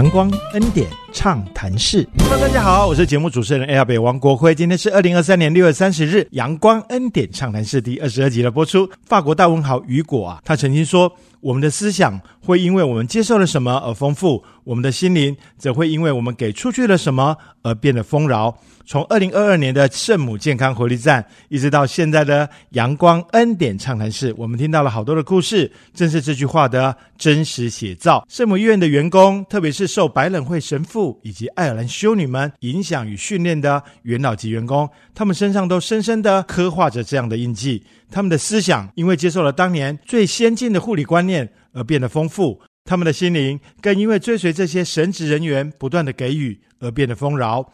阳光恩典畅谈室，Hello，大家好，我是节目主持人 L 北王国辉。今天是二零二三年六月三十日，阳光恩典畅谈室第二十二集的播出。法国大文豪雨果啊，他曾经说。我们的思想会因为我们接受了什么而丰富，我们的心灵则会因为我们给出去了什么而变得丰饶。从二零二二年的圣母健康活力站，一直到现在的阳光恩典畅谈室，我们听到了好多的故事，正是这句话的真实写照。圣母医院的员工，特别是受白冷会神父以及爱尔兰修女们影响与训练的元老级员工，他们身上都深深的刻画着这样的印记。他们的思想因为接受了当年最先进的护理观念而变得丰富，他们的心灵更因为追随这些神职人员不断的给予而变得丰饶。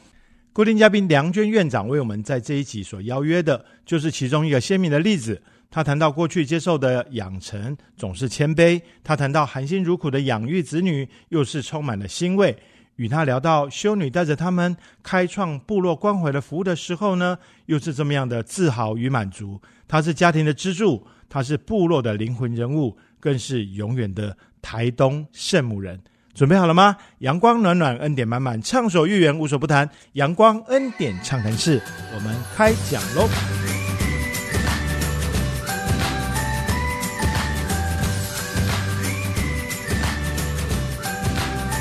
固定嘉宾梁娟院长为我们在这一集所邀约的，就是其中一个鲜明的例子。他谈到过去接受的养成总是谦卑，他谈到含辛茹苦的养育子女，又是充满了欣慰。与他聊到修女带着他们开创部落关怀的服务的时候呢，又是这么样的自豪与满足。他是家庭的支柱，他是部落的灵魂人物，更是永远的台东圣母人。准备好了吗？阳光暖暖，恩典满满，畅所欲言，无所不谈。阳光恩典畅谈室，我们开讲喽！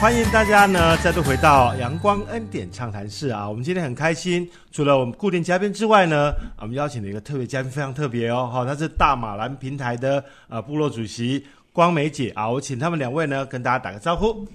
欢迎大家呢再度回到阳光恩典畅谈室啊！我们今天很开心，除了我们固定嘉宾之外呢，我们邀请了一个特别嘉宾，非常特别哦，哈，他是大马兰平台的呃部落主席光美姐啊，我请他们两位呢跟大家打个招呼。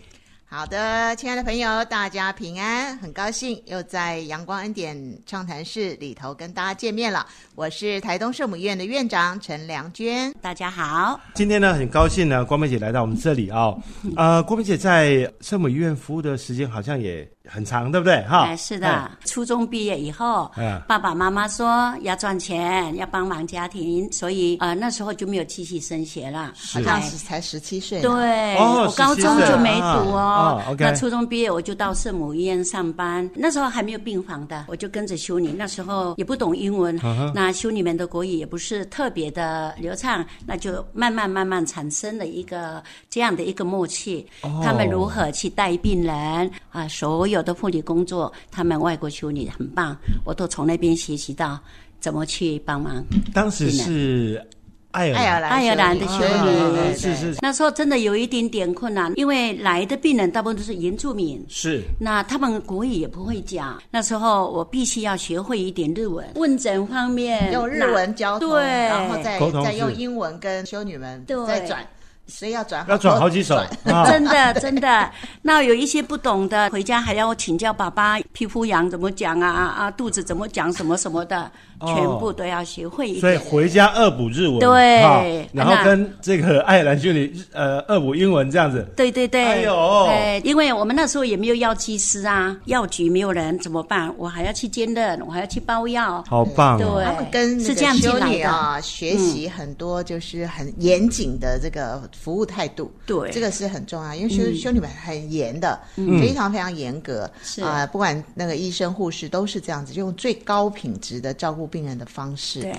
好的，亲爱的朋友，大家平安，很高兴又在阳光恩典畅谈室里头跟大家见面了。我是台东圣母医院的院长陈良娟，大家好。今天呢，很高兴呢，光美姐来到我们这里啊。呃，光美姐在圣母医院服务的时间好像也。很长，对不对？哈，哎是的。初中毕业以后，爸爸妈妈说要赚钱，要帮忙家庭，所以呃那时候就没有继续升学了。好像是才十七岁。对，我高中就没读哦。那初中毕业我就到圣母医院上班，那时候还没有病房的，我就跟着修女。那时候也不懂英文，那修女们的国语也不是特别的流畅，那就慢慢慢慢产生了一个这样的一个默契。他们如何去带病人啊？所有。我的护理工作，他们外国修女很棒，我都从那边学习到怎么去帮忙。当时是爱尔兰爱尔兰的修女，是是。那时候真的有一点点困难，因为来的病人大部分都是原住民，是。那他们国语也不会讲，那时候我必须要学会一点日文，问诊方面用日文交通，然后再再用英文跟修女们再转。所以要转，要转好几手，真的真的。那有一些不懂的，回家还要请教爸爸，皮肤痒怎么讲啊啊啊，肚子怎么讲什么什么的。全部都要学会，所以回家恶补日文，对，然后跟这个爱尔兰兄弟呃恶补英文这样子，对对对，哎呦，对，因为我们那时候也没有药剂师啊，药局没有人怎么办？我还要去兼任，我还要去包药，好棒，对，他们跟是这样子的。啊学习很多，就是很严谨的这个服务态度，对，这个是很重要，因为修修女们很严的，非常非常严格，是。啊，不管那个医生护士都是这样子，用最高品质的照顾病人的方式。对，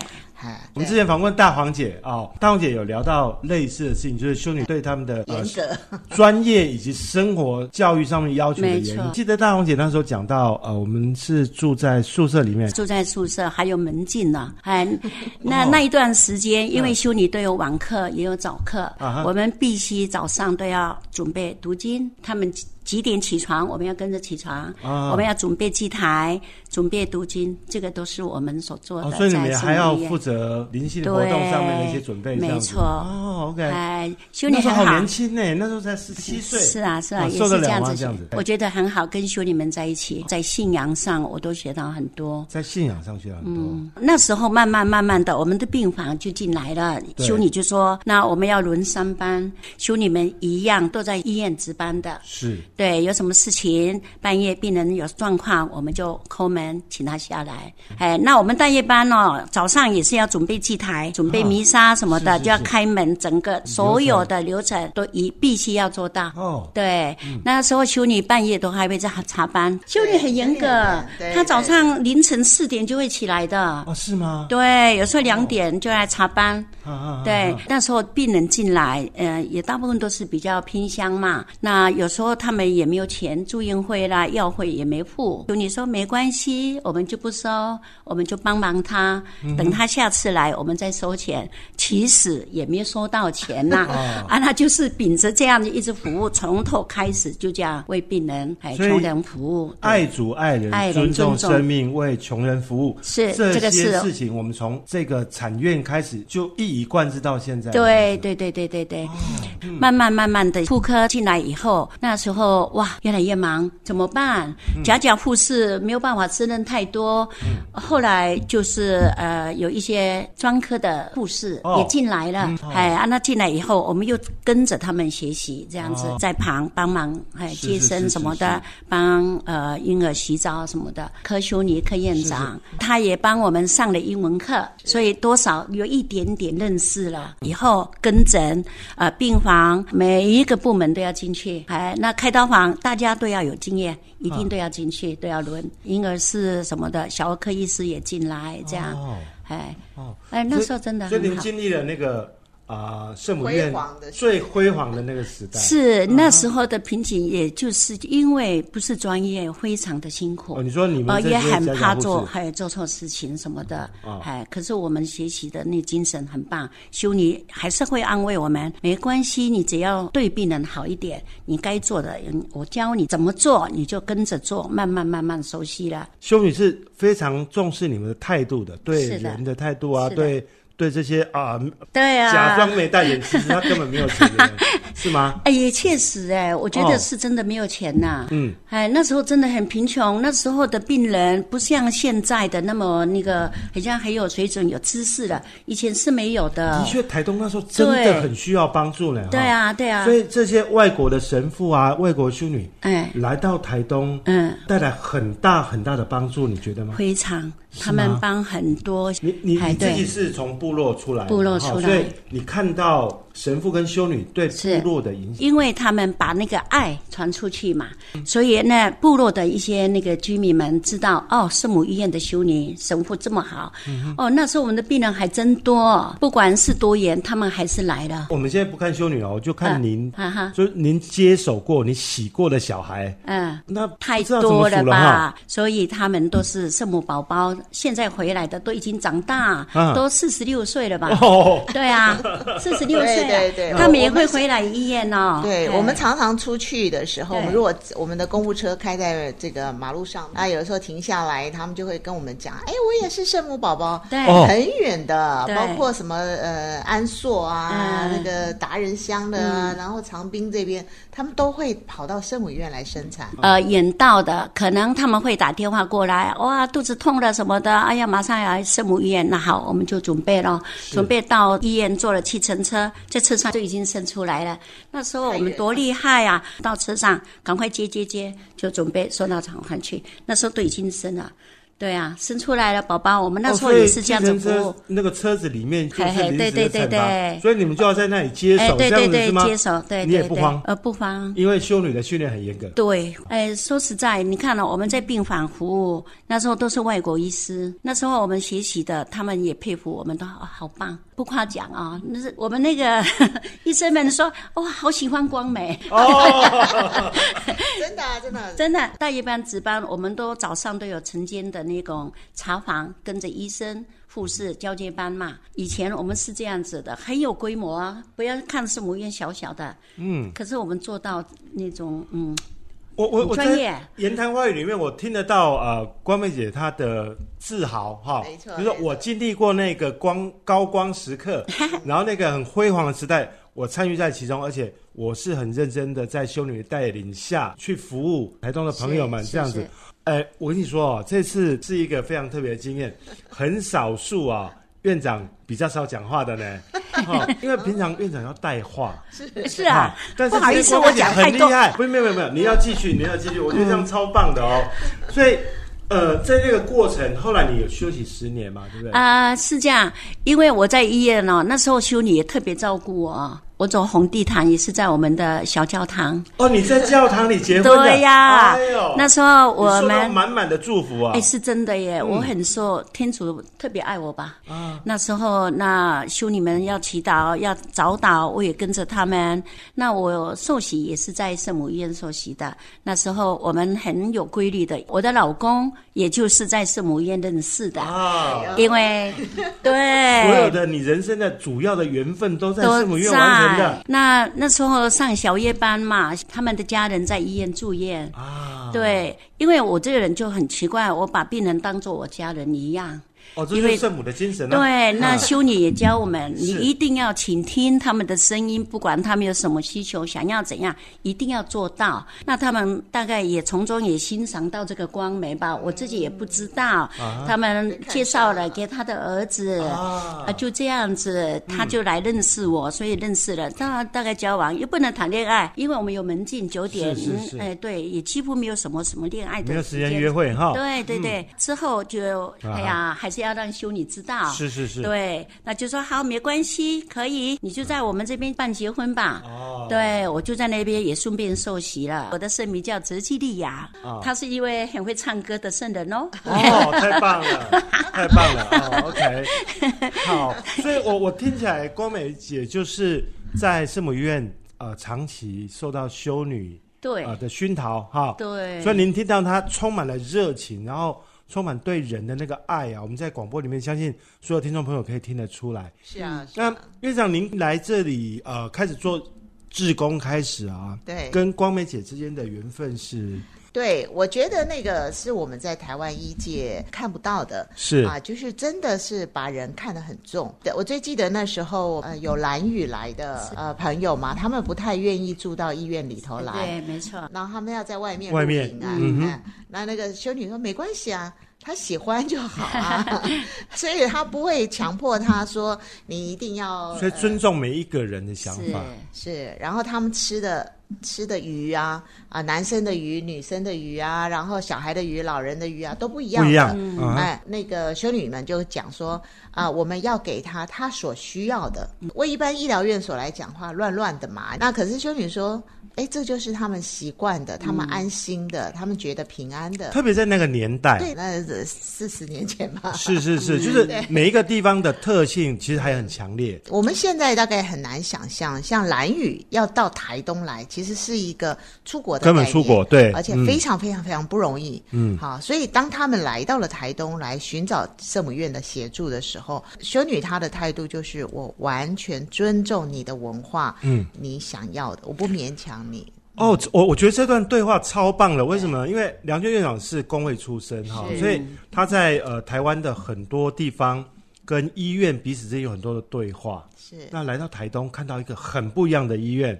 我们之前访问大黄姐哦，大黄姐有聊到类似的事情，就是修女对他们的严格、专业以及生活教育上面要求的严格。记得大黄姐那时候讲到，呃，我们是住在宿舍里面，住在宿舍还有门禁呢。哎，那那一段时间，因为修女都有晚课也有早课，我们必须早上都要准备读经，他们。几点起床？我们要跟着起床。我们要准备祭台，准备读经，这个都是我们所做的。所以你们还要负责灵性活动上面的一些准备。没错。哦，OK。哎，修女很好年轻呢，那时候才十七岁。是啊，是啊，也是这样子。我觉得很好，跟修女们在一起，在信仰上我都学到很多。在信仰上学到很多。嗯，那时候慢慢慢慢的，我们的病房就进来了。修女就说：“那我们要轮三班，修女们一样都在医院值班的。”是。对，有什么事情，半夜病人有状况，我们就抠门请他下来。哎，那我们大夜班哦，早上也是要准备祭台、准备弥撒什么的，就要开门，整个所有的流程都一必须要做到。哦，对，那时候修女半夜都还会在查班，修女很严格，她早上凌晨四点就会起来的。哦，是吗？对，有时候两点就来查班。对，那时候病人进来，呃，也大部分都是比较偏乡嘛。那有时候他们。们也没有钱，住院费啦、药费也没付。就你说没关系，我们就不收，我们就帮忙他，等他下次来，我们再收钱。其实也没收到钱呐，啊，他就是秉着这样的一直服务，从头开始就这样为病人、还穷人服务，爱主爱人，尊重生命，为穷人服务。是这个些事情，我们从这个产院开始就一以贯之到现在。对对对对对对，慢慢慢慢的妇科进来以后，那时候哇，越来越忙，怎么办？假假护士没有办法胜任太多。后来就是呃，有一些专科的护士也进来了，哎，啊，那进来以后，我们又跟着他们学习，这样子在旁帮忙，哎，接生什么的，帮呃婴儿洗澡什么的。科修尼科院长。他也帮我们上了英文课，所以多少有一点点认识了。以后跟诊啊，病房每一个部门都要进去，哎，那开刀房大家都要有经验，一定都要进去，都要轮。婴儿室什么的，小儿科医师也进来，这样，哎，哦，哎，那时候真的所以您经历了那个。啊，圣母院最辉煌的那个时代是那时候的瓶颈，也就是因为不是专业，非常的辛苦。哦，你说你们也很怕做，还有做错事情什么的。哦，哎，可是我们学习的那精神很棒，修女还是会安慰我们，没关系，你只要对病人好一点，你该做的，我教你怎么做，你就跟着做，慢慢慢慢熟悉了。修女是非常重视你们的态度的，对人的态度啊，对。对这些啊，对啊，假装没戴眼，其实他根本没有钱，是吗？哎，也确实哎，我觉得是真的没有钱呐。嗯，哎，那时候真的很贫穷，那时候的病人不像现在的那么那个，好像很有水准、有知识了。以前是没有的。的确，台东那时候真的很需要帮助呢。对啊，对啊。所以这些外国的神父啊，外国修女，哎，来到台东，嗯，带来很大很大的帮助，你觉得吗？非常。他们帮很多，你你你自己是从部落出来，部落出来，所以你看到。神父跟修女对部落的影响，因为他们把那个爱传出去嘛，所以呢，部落的一些那个居民们知道哦，圣母医院的修女神父这么好，哦，那时候我们的病人还真多，不管是多严，他们还是来了。我们现在不看修女哦，就看您，哈哈。就您接手过、你洗过的小孩，嗯，那太多了吧？所以他们都是圣母宝宝，现在回来的都已经长大，都四十六岁了吧？哦，对啊，四十六岁。对对，他们也会回来医院哦。对我们常常出去的时候，我们如果我们的公务车开在这个马路上，啊，有的时候停下来，他们就会跟我们讲：“哎，我也是圣母宝宝，对，很远的，包括什么呃安硕啊，那个达人乡的，然后长滨这边，他们都会跑到圣母医院来生产。呃，远到的可能他们会打电话过来，哇，肚子痛了什么的，哎呀，马上要圣母医院。那好，我们就准备了，准备到医院坐了计程车。在车上就已经生出来了。那时候我们多厉害呀！到车上赶快接接接，就准备送到厂房去。那时候都已经生了。对啊，生出来了宝宝，我们那时候也是这样子服务。那个车子里面就是对对对对，所以你们就要在那里接手，这样子是吗？接手，对，你也不慌，呃，不慌，因为修女的训练很严格。对，哎，说实在，你看了我们在病房服务，那时候都是外国医师，那时候我们学习的，他们也佩服我们，都好好棒，不夸奖啊。那是我们那个 医生们说，哇，好喜欢光美。哦，真的真的真的，大夜班值班，我们都早上都有晨间的那种茶。查房跟着医生、护士交接班嘛。以前我们是这样子的，很有规模啊。不要看是母院小小的，嗯，可是我们做到那种嗯，我我我在言谈话语里面，我听得到呃，关妹姐她的自豪哈，没错，就是我经历过那个光高光时刻，然后那个很辉煌的时代，我参与在其中，而且我是很认真的在修女的带领下去服务台东的朋友们，这样子。哎，我跟你说哦，这次是一个非常特别的经验，很少数啊，院长比较少讲话的呢，因为平常院长要带话，是。是啊，但是不好意思，我讲太多，不是没有没有没有，你要继续，你要继续，我觉得这样超棒的哦，所以呃，在这个过程，后来你有休息十年嘛，对不对？啊，是这样，因为我在医院呢，那时候修女也特别照顾我。我走红地毯也是在我们的小教堂。哦，你在教堂里结婚？对呀，那时候我们满满的祝福啊！哎，是真的耶，我很受天主特别爱我吧？啊，那时候那修女们要祈祷要早祷，我也跟着他们。那我受洗也是在圣母医院受洗的。那时候我们很有规律的，我的老公也就是在圣母医院认识的啊，因为对所有的你人生的主要的缘分都在圣母医院完成的。那那时候上小夜班嘛，他们的家人在医院住院啊，对，因为我这个人就很奇怪，我把病人当做我家人一样。哦，这是圣母的精神。对，那修女也教我们，你一定要倾听他们的声音，不管他们有什么需求，想要怎样，一定要做到。那他们大概也从中也欣赏到这个光美吧，我自己也不知道。他们介绍了给他的儿子，啊，就这样子，他就来认识我，所以认识了。大大概交往又不能谈恋爱，因为我们有门禁九点，哎，对，也几乎没有什么什么恋爱的，没有时间约会哈。对对对，之后就哎呀，还是。要让修女知道，是是是，对，那就说好，没关系，可以，你就在我们这边办结婚吧。哦，对，我就在那边也顺便受洗了。我的圣名叫泽基利亚，他是一位很会唱歌的圣人哦。哦，太棒了，太棒了。哦，OK，好，所以我我听起来光美姐就是在圣母医院呃长期受到修女对啊的熏陶哈。对，所以您听到她充满了热情，然后。充满对人的那个爱啊！我们在广播里面，相信所有听众朋友可以听得出来。是啊，那院长您来这里呃，开始做志工开始啊，对，跟光美姐之间的缘分是。对，我觉得那个是我们在台湾医界看不到的，是啊，就是真的是把人看得很重。对我最记得那时候，呃，有蓝雨来的呃朋友嘛，他们不太愿意住到医院里头来，对，没错。然后他们要在外面外面啊，嗯，那那个修女说没关系啊，他喜欢就好啊，所以他不会强迫他说你一定要，所以尊重每一个人的想法是，然后他们吃的。吃的鱼啊啊，男生的鱼、女生的鱼啊，然后小孩的鱼、老人的鱼啊，都不一样。不一样。哎，那个修女们就讲说啊，我们要给他他所需要的。为一般医疗院所来讲话，乱乱的嘛。那可是修女说。哎，这就是他们习惯的，他们安心的，他们觉得平安的。特别在那个年代，对，那是四十年前嘛。是是是，就是每一个地方的特性其实还很强烈。我们现在大概很难想象，像蓝雨要到台东来，其实是一个出国的根本出国，对，而且非常非常非常不容易。嗯，好，所以当他们来到了台东来寻找圣母院的协助的时候，修女她的态度就是我完全尊重你的文化，嗯，你想要的，我不勉强。你哦，我我觉得这段对话超棒了。为什么？因为梁娟院长是工会出身哈，所以他在呃台湾的很多地方跟医院彼此之间有很多的对话。是那来到台东看到一个很不一样的医院，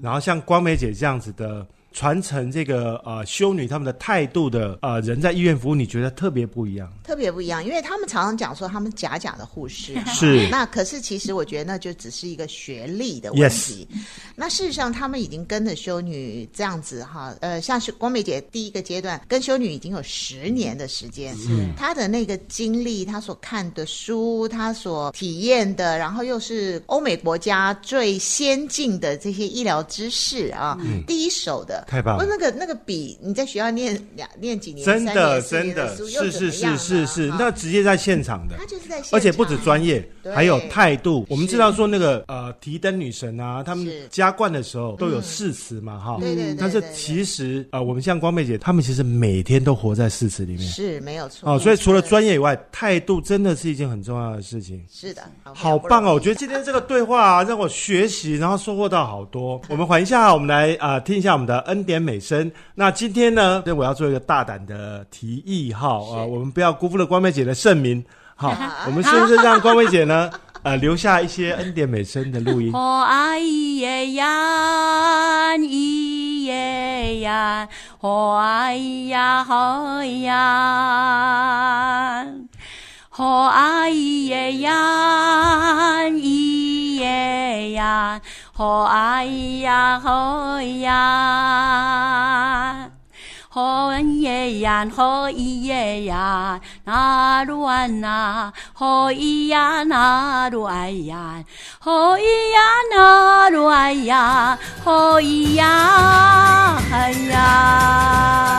然后像光美姐这样子的。传承这个呃修女他们的态度的呃人在医院服务，你觉得特别不一样？特别不一样，因为他们常常讲说他们假假的护士是，那可是其实我觉得那就只是一个学历的问题。那事实上他们已经跟着修女这样子哈，呃，像是光美姐第一个阶段跟修女已经有十年的时间，嗯，她的那个经历，她所看的书，她所体验的，然后又是欧美国家最先进的这些医疗知识啊，第一手的。太棒！不，那个那个比你在学校念两念几年，真的真的，是是是是是，那直接在现场的，他就是在现场，而且不止专业，还有态度。我们知道说那个呃提灯女神啊，他们加冠的时候都有誓词嘛，哈，对对对。但是其实呃，我们像光妹姐，他们其实每天都活在誓词里面，是没有错。哦，所以除了专业以外，态度真的是一件很重要的事情。是的，好棒哦！我觉得今天这个对话啊，让我学习，然后收获到好多。我们缓一下，我们来啊听一下我们的。恩典美声，那今天呢？我要做一个大胆的提议哈啊，我们不要辜负了光美姐的盛名，好，我们是不是让光美姐呢？呃，留下一些恩典美声的录音。哦啊咿耶呀，咿耶呀，好呀，哦啊咿耶呀，咿耶呀。好哎呀，好呀，好耶呀，好咿耶呀，那鲁安那，好咿呀，那鲁哎呀，好咿呀，那鲁哎呀，好咿呀，哎呀。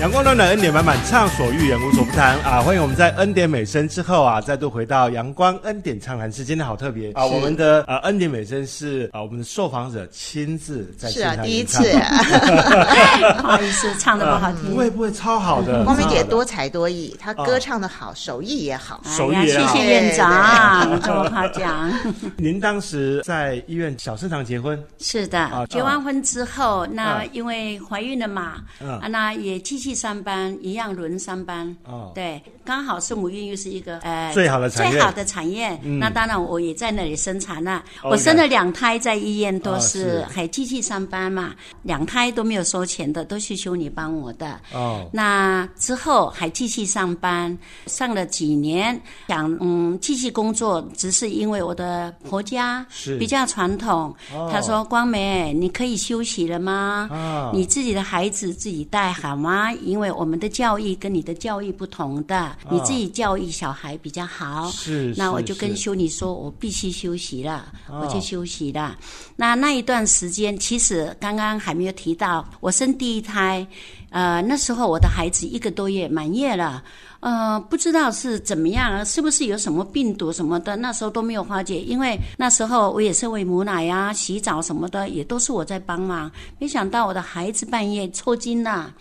阳光暖暖，恩典满满，畅所欲言，无所不谈啊！欢迎我们在恩典美声之后啊，再度回到阳光恩典畅谈室。今天好特别啊！我们的呃恩典美声是啊，我们的受访者亲自在是啊，第一次，不好意思，唱的不好听，不会不会，超好的。光明姐多才多艺，她歌唱的好，手艺也好，手艺也好。谢谢院长这么夸奖。您当时在医院小圣堂结婚？是的，结完婚之后，那因为怀孕了嘛，啊，那也继续。上班一样轮三班，哦，对，刚好是母孕又是一个呃最好的产业。最好的产业，那当然我也在那里生产了。我生了两胎，在医院都是还继续上班嘛，两胎都没有收钱的，都是修女帮我的。哦，那之后还继续上班，上了几年，想嗯继续工作，只是因为我的婆家是。比较传统，他说光梅你可以休息了吗？啊，你自己的孩子自己带好吗？因为我们的教育跟你的教育不同的，你自己教育小孩比较好。是，那我就跟修女说，我必须休息了，我去休息了。那那一段时间，其实刚刚还没有提到，我生第一胎，呃，那时候我的孩子一个多月满月了，呃，不知道是怎么样，是不是有什么病毒什么的，那时候都没有化解。因为那时候我也是喂母奶呀、洗澡什么的，也都是我在帮忙。没想到我的孩子半夜抽筋了。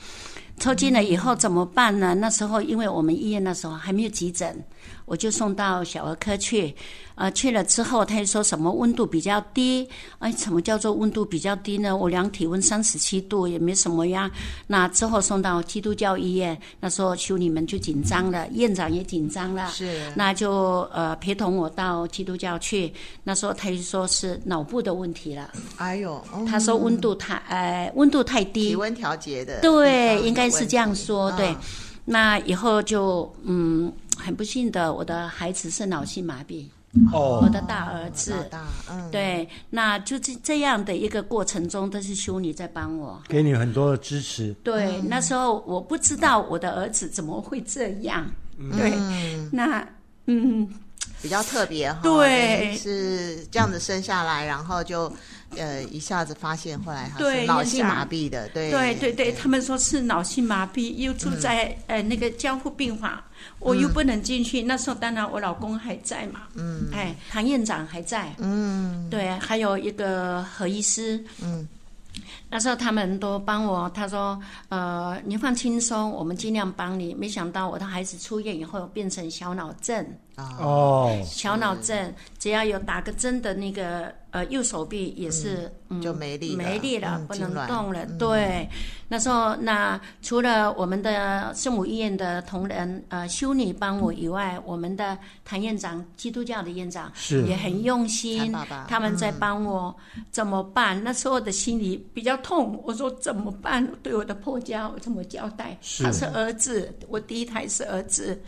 抽筋了以后怎么办呢？那时候因为我们医院那时候还没有急诊。我就送到小儿科去，呃，去了之后，他就说什么温度比较低，哎，什么叫做温度比较低呢？我量体温三十七度，也没什么呀。那之后送到基督教医院，那时候修女们就紧张了，院长也紧张了，是，那就呃陪同我到基督教去。那时候他就说是脑部的问题了。哎呦，他说温度太，呃，温度太低，体温调节的，对，应该是这样说，对。那以后就嗯。很不幸的，我的孩子是脑性麻痹，哦，我的大儿子，大，嗯，对，那就这这样的一个过程中，都是修女在帮我，给你很多的支持。对，那时候我不知道我的儿子怎么会这样，对，那嗯，比较特别哈，对，是这样子生下来，然后就。呃，一下子发现，后来他是脑性麻痹的，对。对对对，他们说是脑性麻痹，又住在呃那个监护病房，我又不能进去。那时候当然我老公还在嘛，嗯，哎，唐院长还在，嗯，对，还有一个何医师，嗯。那时候他们都帮我，他说：“呃，你放轻松，我们尽量帮你。”没想到我的孩子出院以后变成小脑症哦，小脑症，只要有打个针的那个呃右手臂也是就没力没力了，不能动了。对，那时候那除了我们的圣母医院的同仁呃修女帮我以外，我们的谭院长基督教的院长是也很用心，他们在帮我怎么办？那时候的心里比较。痛，我说怎么办？对我的破家我怎么交代？他是儿子，我第一胎是儿子。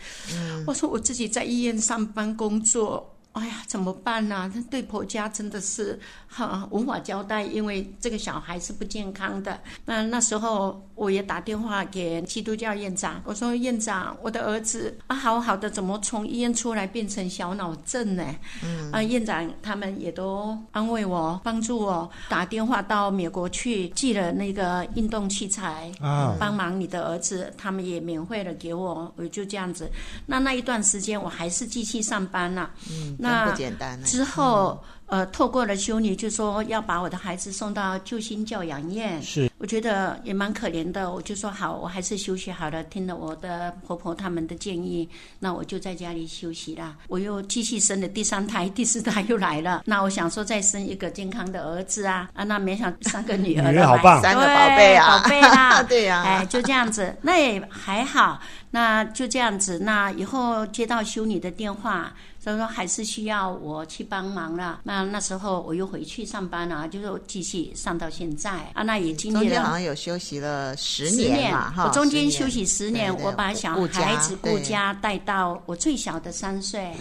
我说我自己在医院上班工作。哎呀，怎么办呢？他对婆家真的是哈无法交代，因为这个小孩是不健康的。那那时候我也打电话给基督教院长，我说院长，我的儿子啊，好好的，怎么从医院出来变成小脑症呢？嗯，啊，院长他们也都安慰我，帮助我打电话到美国去寄了那个运动器材啊，帮忙你的儿子，他们也免费的给我，我就这样子。那那一段时间我还是继续上班了，嗯。那不简单之后。呃，透过了修女就说要把我的孩子送到救星教养院，是，我觉得也蛮可怜的。我就说好，我还是休息好了。听了我的婆婆他们的建议，那我就在家里休息啦。我又继续生了第三胎、第四胎又来了。那我想说再生一个健康的儿子啊啊！那没想三个女儿，女儿好棒，三个宝贝啊，宝贝啦，对呀，哎，就这样子，那也还好。那就这样子，那以后接到修女的电话，所以说还是需要我去帮忙了。那那时候我又回去上班了，就是继续上到现在啊。那也经历了，中间好像有休息了十年嘛，哈。我中间休息十年，我把小孩子顾家带到我最小的三岁，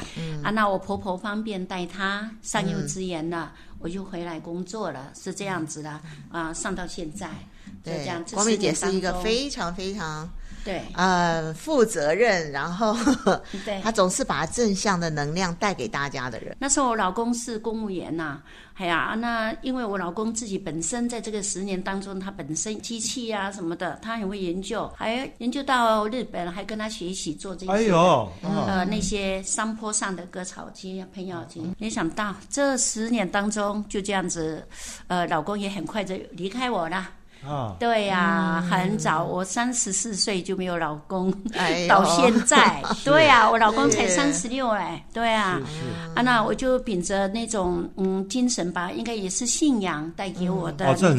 啊，那我婆婆方便带他上幼稚园了，我就回来工作了，是这样子的啊。上到现在，对，这样。光明姐是一个非常非常。对，呃，负责任，然后 对，他总是把正向的能量带给大家的人。那时候我老公是公务员呐，哎呀，那因为我老公自己本身在这个十年当中，他本身机器啊什么的，他很会研究，还研究到日本，还跟他学习做这些，哎呦，呃，那些山坡上的割草机、喷药机。没想到这十年当中就这样子，呃，老公也很快就离开我了。啊，对呀，很早，我三十四岁就没有老公，到现在，对呀，我老公才三十六哎，对啊，啊，那我就秉着那种嗯精神吧，应该也是信仰带给我的那种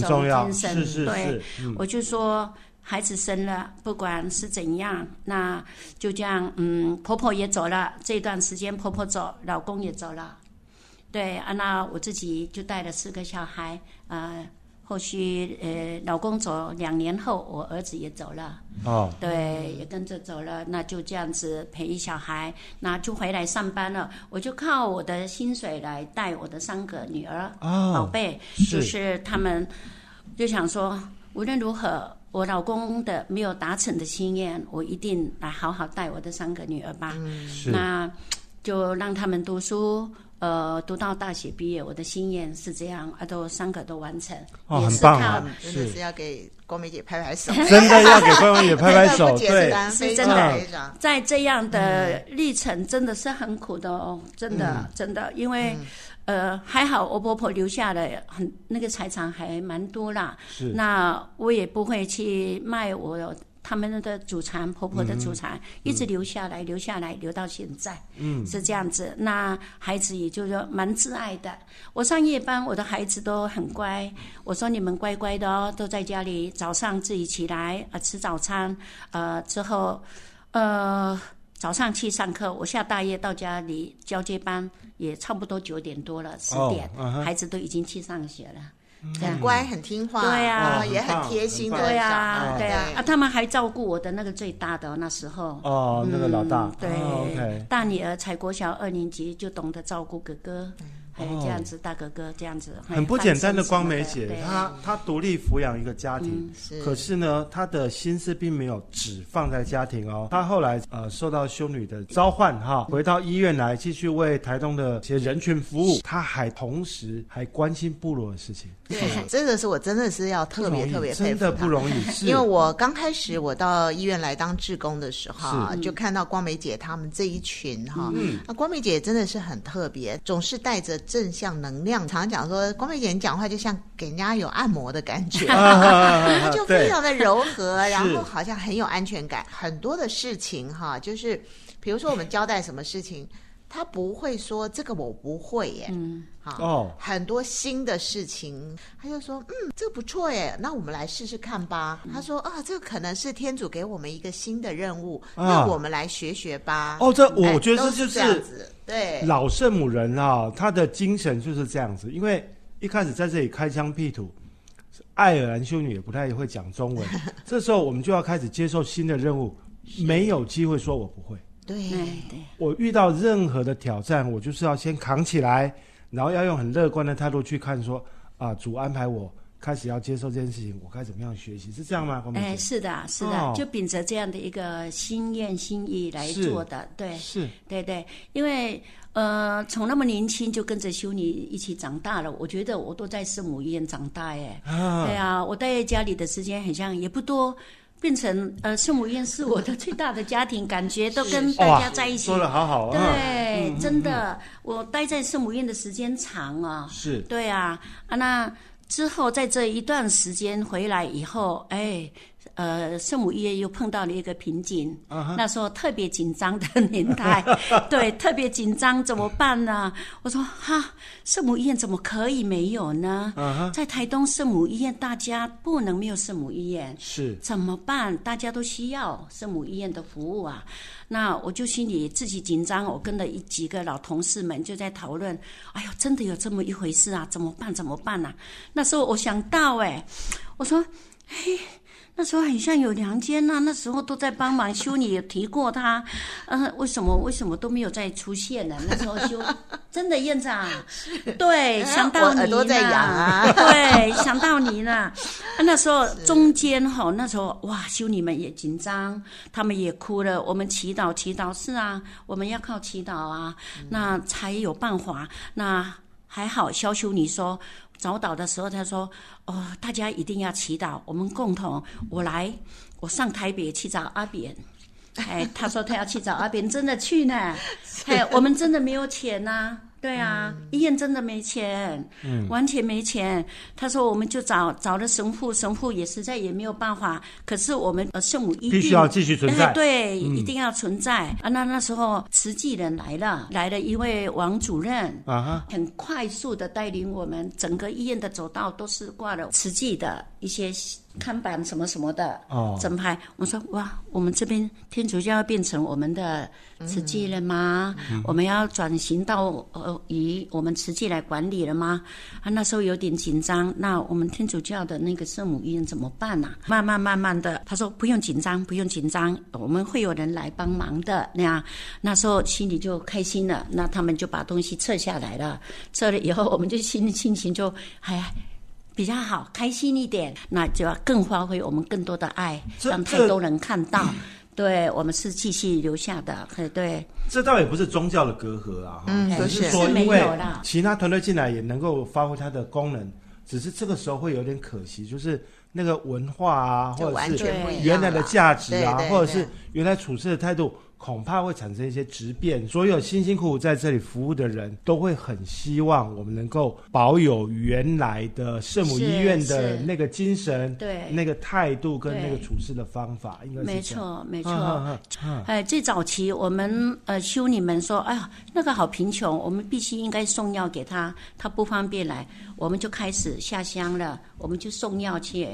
精神，对，我就说孩子生了，不管是怎样，那就这样，嗯，婆婆也走了，这段时间婆婆走，老公也走了，对啊，那我自己就带了四个小孩，啊。后续呃，老公走两年后，我儿子也走了。哦，对，也跟着走了。那就这样子陪一小孩，那就回来上班了。我就靠我的薪水来带我的三个女儿，宝贝，就是他们就想说，无论如何，我老公的没有达成的心愿，我一定来好好带我的三个女儿吧。那就让他们读书。呃，读到大学毕业，我的心愿是这样，啊，都三个都完成，哦，很棒啊，真的是要给郭美姐拍拍手，真的要给郭美姐拍拍手，对，是真的，在这样的历程真的是很苦的哦，真的，真的，因为呃，还好我婆婆留下的很那个财产还蛮多啦，是，那我也不会去卖我。他们的祖传，婆婆的祖传，一直留下来，留下来，留到现在，嗯是这样子。那孩子也就是蛮自爱的。我上夜班，我的孩子都很乖。我说你们乖乖的哦，都在家里，早上自己起来啊吃早餐，呃之后呃早上去上课。我下大夜到家里交接班，也差不多九点多了，十点，孩子都已经去上学了。很乖，很听话，对呀，也很贴心的，对呀，对呀，啊，他们还照顾我的那个最大的那时候，哦，那个老大，对，大女儿才国小二年级就懂得照顾哥哥。这样子，大哥哥这样子，很不简单的光美姐，她她独立抚养一个家庭，可是呢，她的心思并没有只放在家庭哦。她后来呃受到修女的召唤哈，回到医院来继续为台东的一些人群服务。她还同时还关心部落的事情。对，这个是我真的是要特别特别真的不容易，因为我刚开始我到医院来当志工的时候，就看到光美姐他们这一群哈，那光美姐真的是很特别，总是带着。正向能量，常讲说光美姐你讲话就像给人家有按摩的感觉，他 就非常的柔和，然后好像很有安全感。很多的事情哈，就是比如说我们交代什么事情，他不会说这个我不会耶，嗯，好，很多新的事情，他就说嗯，这个不错耶，那我们来试试看吧。他说啊，这个可能是天主给我们一个新的任务，那我们来学学吧。哦，这我觉得这就是这样子。对老圣母人啊，他的精神就是这样子。因为一开始在这里开疆辟土，爱尔兰修女也不太会讲中文，这时候我们就要开始接受新的任务，没有机会说我不会。对对，我遇到任何的挑战，我就是要先扛起来，然后要用很乐观的态度去看，说啊，主安排我。开始要接受这件事情，我该怎么样学习？是这样吗？哎，是的，是的，就秉着这样的一个心愿心意来做的，对，是，对对，因为呃，从那么年轻就跟着修女一起长大了，我觉得我都在圣母医院长大，哎，对啊，我待在家里的时间好像也不多，变成呃，圣母院是我的最大的家庭，感觉都跟大家在一起，说的好好啊，对，真的，我待在圣母院的时间长啊，是。对啊，啊那。之后，在这一段时间回来以后，哎，呃，圣母医院又碰到了一个瓶颈，那时候特别紧张的年代，对，特别紧张，怎么办呢？我说哈，圣母医院怎么可以没有呢？在台东圣母医院，大家不能没有圣母医院，是怎么办？大家都需要圣母医院的服务啊。那我就心里自己紧张，我跟了一几个老同事们就在讨论，哎呦，真的有这么一回事啊？怎么办？怎么办呢？那时候我想到，哎，我说，嘿。那时候很像有梁间呐，那时候都在帮忙修，你也提过他，嗯，为什么为什么都没有再出现呢？那时候修，真的院长，对，想到你了，对，想到你了。那时候中间哈，那时候哇，修女们也紧张，他们也哭了。我们祈祷祈祷，是啊，我们要靠祈祷啊，那才有办法。那还好，肖修女说。早祷的时候，他说：“哦，大家一定要祈祷，我们共同，我来，我上台北去找阿扁。”哎，他说他要去找阿扁，真的去呢。哎，我们真的没有钱呐。对啊，医院真的没钱，完全没钱。他说，我们就找找了神父，神父也实在也没有办法。可是我们呃圣母一定必须要继续存在，对，一定要存在啊。那那时候慈济人来了，来了一位王主任啊，很快速的带领我们整个医院的走道都是挂了慈济的一些。看板什么什么的，哦整排。我说哇，我们这边天主教要变成我们的慈济了吗？我们要转型到呃以我们慈济来管理了吗？啊，那时候有点紧张。那我们天主教的那个圣母医院怎么办呢？慢慢慢慢的，他说不用紧张，不用紧张，我们会有人来帮忙的。那样那时候心里就开心了。那他们就把东西撤下来了，撤了以后，我们就心里心情就还。比较好，开心一点，那就要更发挥我们更多的爱，让太多人看到。对我们是继续留下的，对。这倒也不是宗教的隔阂啊，只是说因为其他团队进来也能够发挥它的功能，只是这个时候会有点可惜，就是那个文化啊，或者是原来的价值啊，或者是原来处事的态度。恐怕会产生一些质变，所有辛辛苦苦在这里服务的人都会很希望我们能够保有原来的圣母医院的那个精神，对那个态度跟那个处事的方法，应该是没错，没错。哎，最早期我们呃修女们说，哎呀，那个好贫穷，我们必须应该送药给他，他不方便来，我们就开始下乡了，我们就送药去。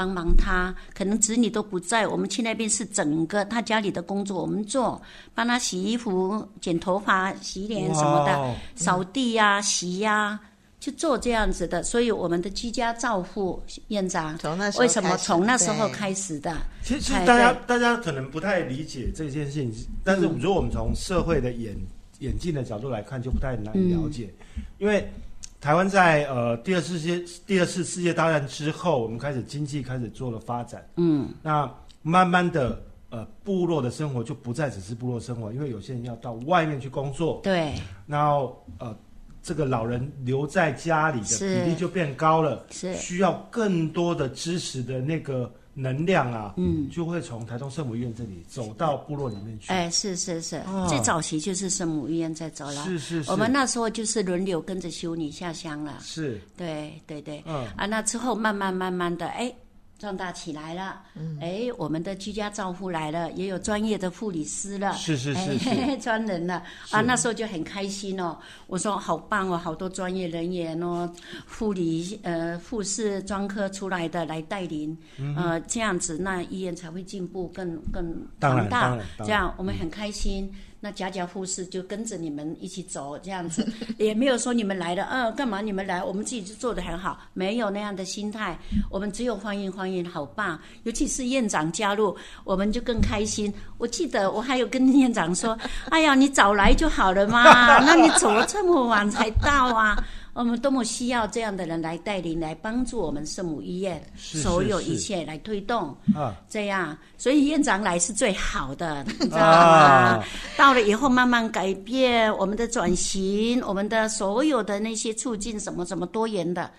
帮忙他，可能子女都不在，我们去那边是整个他家里的工作，我们做，帮他洗衣服、剪头发、洗脸什么的，扫地呀、洗呀，就做这样子的。所以我们的居家照护院长，为什么从那时候开始的？其实大家大家可能不太理解这件事情，但是如果我们从社会的眼眼镜的角度来看，就不太难了解，因为。台湾在呃第二次世界第二次世界大战之后，我们开始经济开始做了发展。嗯，那慢慢的呃部落的生活就不再只是部落生活，因为有些人要到外面去工作。对。然后呃这个老人留在家里的比例就变高了，是需要更多的支持的那个。能量啊，嗯，就会从台中圣母医院这里走到部落里面去。哎，是是是，最早期就是圣母医院在走了。是是是，我们那时候就是轮流跟着修女下乡了。是，对对对，嗯啊，那之后慢慢慢慢的，哎。壮大起来了，嗯哎，我们的居家照护来了，也有专业的护理师了，是是是，专人了啊！那时候就很开心哦。我说好棒哦，好多专业人员哦，护理呃护士专科出来的来带领，呃这样子那医院才会进步更更强大。这样我们很开心。那家家护士就跟着你们一起走，这样子 也没有说你们来了，嗯，干嘛你们来？我们自己就做的很好，没有那样的心态。我们只有欢迎欢迎，好棒！尤其是院长加入，我们就更开心。我记得我还有跟院长说：“哎呀，你早来就好了嘛，那你怎么这么晚才到啊？”我们多么需要这样的人来带领，来帮助我们圣母医院所有一切来推动啊！这样，所以院长来是最好的，你知道吗？到了以后慢慢改变我们的转型，我们的所有的那些促进什么什么多元的，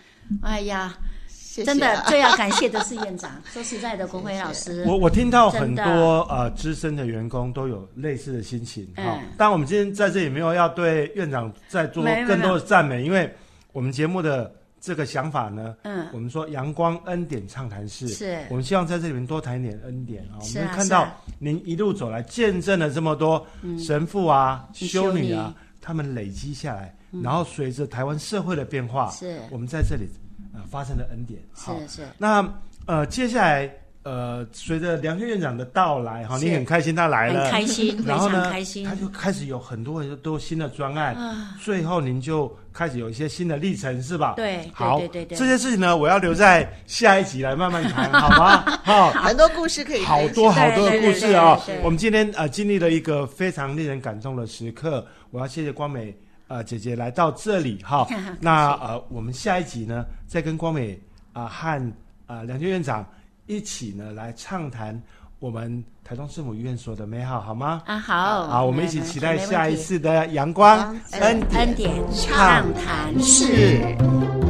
哎呀，真的最要感谢的是院长。说实在的，国辉老师，我我听到很多呃资深的员工都有类似的心情。嗯，但我们今天在这里没有要对院长再做更多的赞美，因为。我们节目的这个想法呢，嗯，我们说阳光恩典畅谈室，是我们希望在这里面多谈一点恩典啊。我们看到您一路走来，见证了这么多神父啊、修女啊，他们累积下来，然后随着台湾社会的变化，是我们在这里呃发生了恩典。是是。那呃，接下来。呃，随着梁轩院长的到来，哈，你很开心他来了，很开心，然后呢，开心，他就开始有很多很多新的专案，最后您就开始有一些新的历程，是吧？对，好，对对对，这些事情呢，我要留在下一集来慢慢谈，好吗？好，很多故事可以，好多好多的故事啊！我们今天呃经历了一个非常令人感动的时刻，我要谢谢光美呃姐姐来到这里哈。那呃，我们下一集呢，再跟光美啊和啊梁轩院长。一起呢来畅谈我们台东圣母医院所的美好，好吗？啊，好，好，我们一起期待下一次的阳光恩恩典畅谈室。